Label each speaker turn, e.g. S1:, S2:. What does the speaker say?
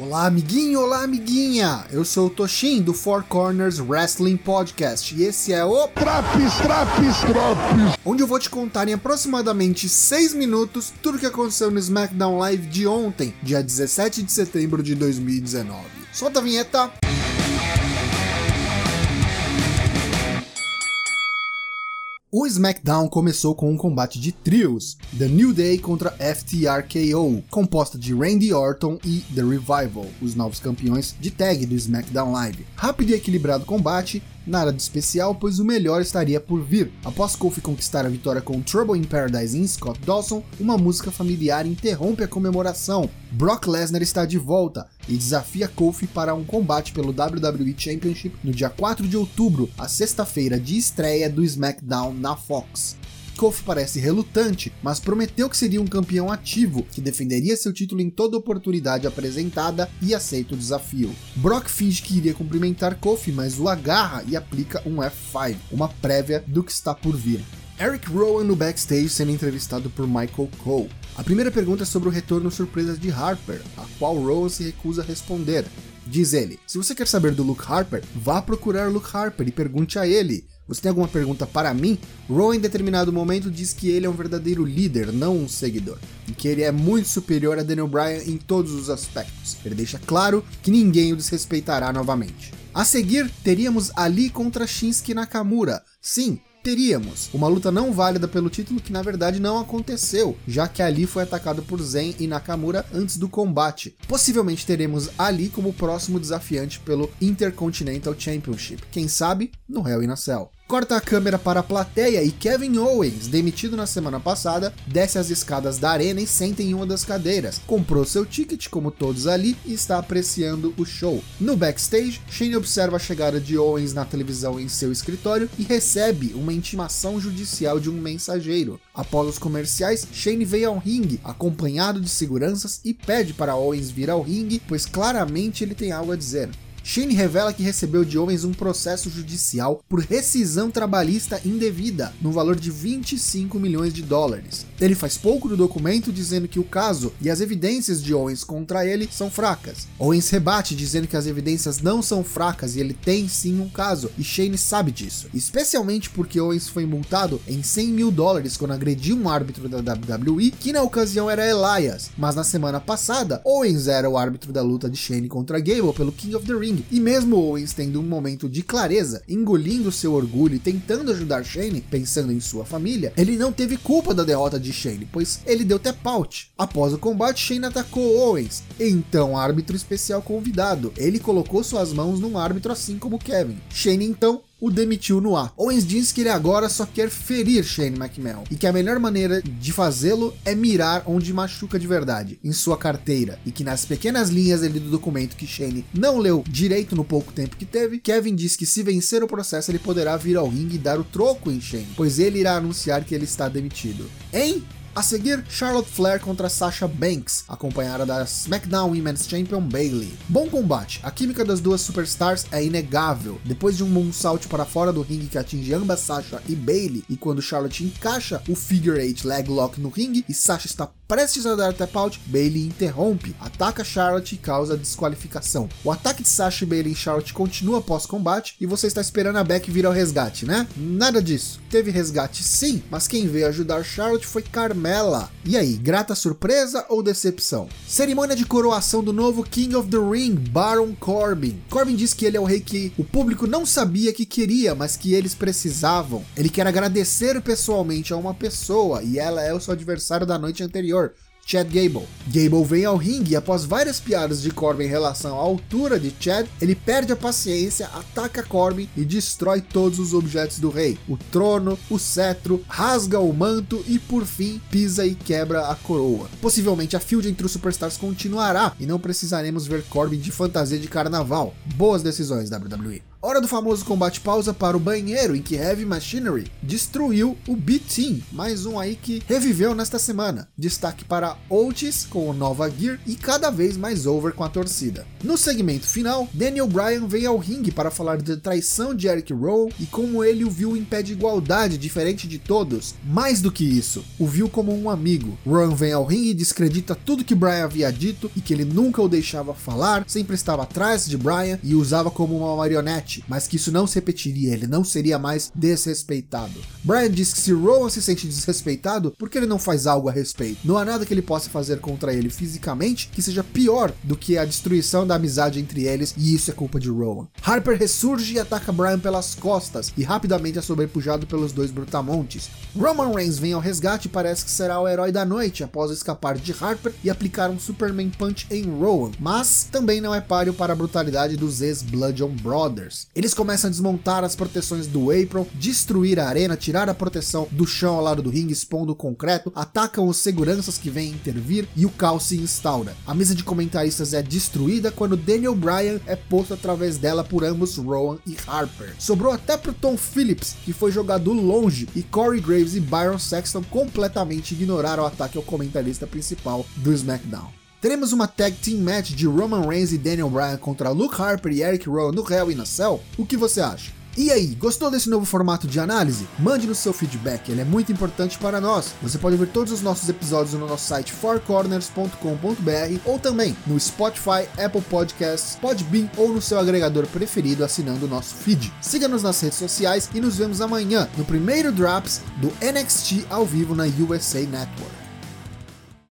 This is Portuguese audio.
S1: Olá, amiguinho, olá, amiguinha! Eu sou o Toshin do Four Corners Wrestling Podcast e esse é o
S2: Traps, Traps, Traps!
S1: Onde eu vou te contar em aproximadamente 6 minutos tudo o que aconteceu no SmackDown Live de ontem, dia 17 de setembro de 2019. Solta a vinheta! O SmackDown começou com um combate de trios, The New Day contra FTRKO, composta de Randy Orton e The Revival, os novos campeões de tag do SmackDown Live. Rápido e equilibrado combate, Nada de especial, pois o melhor estaria por vir. Após Kofi conquistar a vitória com Trouble in Paradise em Scott Dawson, uma música familiar interrompe a comemoração. Brock Lesnar está de volta e desafia Kofi para um combate pelo WWE Championship no dia 4 de outubro, a sexta-feira de estreia do SmackDown na Fox. Kofi parece relutante, mas prometeu que seria um campeão ativo, que defenderia seu título em toda oportunidade apresentada e aceita o desafio. Brock finge que iria cumprimentar Kofi, mas o agarra e aplica um F5, uma prévia do que está por vir. Eric Rowan no backstage sendo entrevistado por Michael Cole. A primeira pergunta é sobre o retorno surpresa de Harper, a qual Rowan se recusa a responder. Diz ele: Se você quer saber do Luke Harper, vá procurar Luke Harper e pergunte a ele. Você tem alguma pergunta para mim? Rowan em determinado momento diz que ele é um verdadeiro líder, não um seguidor, e que ele é muito superior a Daniel Bryan em todos os aspectos. Ele deixa claro que ninguém o desrespeitará novamente. A seguir, teríamos Ali contra Shinsuke Nakamura. Sim, teríamos uma luta não válida pelo título que na verdade não aconteceu, já que Ali foi atacado por Zen e Nakamura antes do combate. Possivelmente teremos Ali como próximo desafiante pelo Intercontinental Championship, quem sabe no Hell in a Cell. Corta a câmera para a plateia e Kevin Owens, demitido na semana passada, desce as escadas da arena e senta em uma das cadeiras. Comprou seu ticket, como todos ali, e está apreciando o show. No backstage, Shane observa a chegada de Owens na televisão em seu escritório e recebe uma intimação judicial de um mensageiro. Após os comerciais, Shane veio ao ringue, acompanhado de seguranças, e pede para Owens vir ao ringue, pois claramente ele tem algo a dizer. Shane revela que recebeu de Owens um processo judicial por rescisão trabalhista indevida, no valor de 25 milhões de dólares. Ele faz pouco no documento dizendo que o caso e as evidências de Owens contra ele são fracas. Owens rebate dizendo que as evidências não são fracas e ele tem sim um caso, e Shane sabe disso, especialmente porque Owens foi multado em 100 mil dólares quando agrediu um árbitro da WWE, que na ocasião era Elias, mas na semana passada, Owens era o árbitro da luta de Shane contra Gable pelo King of the Ring E mesmo Owens tendo um momento de clareza, engolindo seu orgulho e tentando ajudar Shane, pensando em sua família, ele não teve culpa da derrota de Shane, pois ele deu tap out. Após o combate, Shane atacou Owens. Então, árbitro especial convidado, ele colocou suas mãos num árbitro assim como Kevin. Shane então o demitiu no ar. Owens diz que ele agora só quer ferir Shane McMahon e que a melhor maneira de fazê-lo é mirar onde machuca de verdade, em sua carteira, e que nas pequenas linhas ali do documento que Shane não leu direito no pouco tempo que teve, Kevin diz que se vencer o processo ele poderá vir ao ringue e dar o troco em Shane, pois ele irá anunciar que ele está demitido. Hein? A seguir, Charlotte Flair contra Sasha Banks, acompanhada da SmackDown Women's Champion Bayley. Bom combate, a química das duas superstars é inegável. Depois de um moonsault para fora do ringue que atinge ambas Sasha e Bayley, e quando Charlotte encaixa o figure eight leg lock no ringue e Sasha está prestes a dar tap out, Bayley interrompe, ataca Charlotte e causa desqualificação. O ataque de Sasha e Bayley em Charlotte continua após combate e você está esperando a Beck vir ao resgate, né? Nada disso. Teve resgate sim, mas quem veio ajudar Charlotte foi Carmela. E aí, grata surpresa ou decepção? Cerimônia de coroação do novo King of the Ring, Baron Corbin. Corbin diz que ele é o rei que o público não sabia que queria, mas que eles precisavam. Ele quer agradecer pessoalmente a uma pessoa e ela é o seu adversário da noite anterior Chad Gable. Gable vem ao ringue e após várias piadas de Corbin em relação à altura de Chad, ele perde a paciência, ataca Corbin e destrói todos os objetos do rei. O trono, o cetro, rasga o manto e por fim pisa e quebra a coroa. Possivelmente a field entre os superstars continuará e não precisaremos ver Corbin de fantasia de carnaval. Boas decisões WWE. Hora do famoso combate pausa para o banheiro, em que Heavy Machinery destruiu o B-Team, mais um aí que reviveu nesta semana. Destaque para Otis com o Nova Gear e cada vez mais over com a torcida. No segmento final, Daniel Bryan vem ao ringue para falar da traição de Eric Rowe e como ele o viu em pé de igualdade, diferente de todos. Mais do que isso, o viu como um amigo. Rowan vem ao ringue e descredita tudo que Bryan havia dito e que ele nunca o deixava falar, sempre estava atrás de Bryan e usava como uma marionete, mas que isso não se repetiria, ele não seria mais desrespeitado. Bryan diz que se Rowan se sente desrespeitado, por que ele não faz algo a respeito? Não há nada que ele possa fazer contra ele fisicamente que seja pior do que a destruição da amizade entre eles, e isso é culpa de Rowan. Harper ressurge e ataca Bryan pelas costas, e rapidamente é sobrepujado pelos dois brutamontes. Roman Reigns vem ao resgate e parece que será o herói da noite após escapar de Harper e aplicar um Superman Punch em Rowan, mas também não é páreo para a brutalidade dos ex-Bludgeon Brothers. Eles começam a desmontar as proteções do April, destruir a arena, tirar a proteção do chão ao lado do ringue, expondo o concreto, atacam os seguranças que vêm intervir e o caos se instaura. A mesa de comentaristas é destruída quando Daniel Bryan é posto através dela por ambos Rowan e Harper. Sobrou até pro Tom Phillips, que foi jogado longe, e Corey Graves e Byron Sexton completamente ignoraram o ataque ao comentarista principal do SmackDown. Teremos uma tag team match de Roman Reigns e Daniel Bryan contra Luke Harper e Eric Rowan no Hell in a Cell? O que você acha? E aí, gostou desse novo formato de análise? Mande no seu feedback, ele é muito importante para nós. Você pode ver todos os nossos episódios no nosso site fourcorners.com.br ou também no Spotify, Apple Podcasts, Podbean ou no seu agregador preferido assinando o nosso feed. Siga-nos nas redes sociais e nos vemos amanhã no primeiro Drops do NXT ao vivo na USA Network.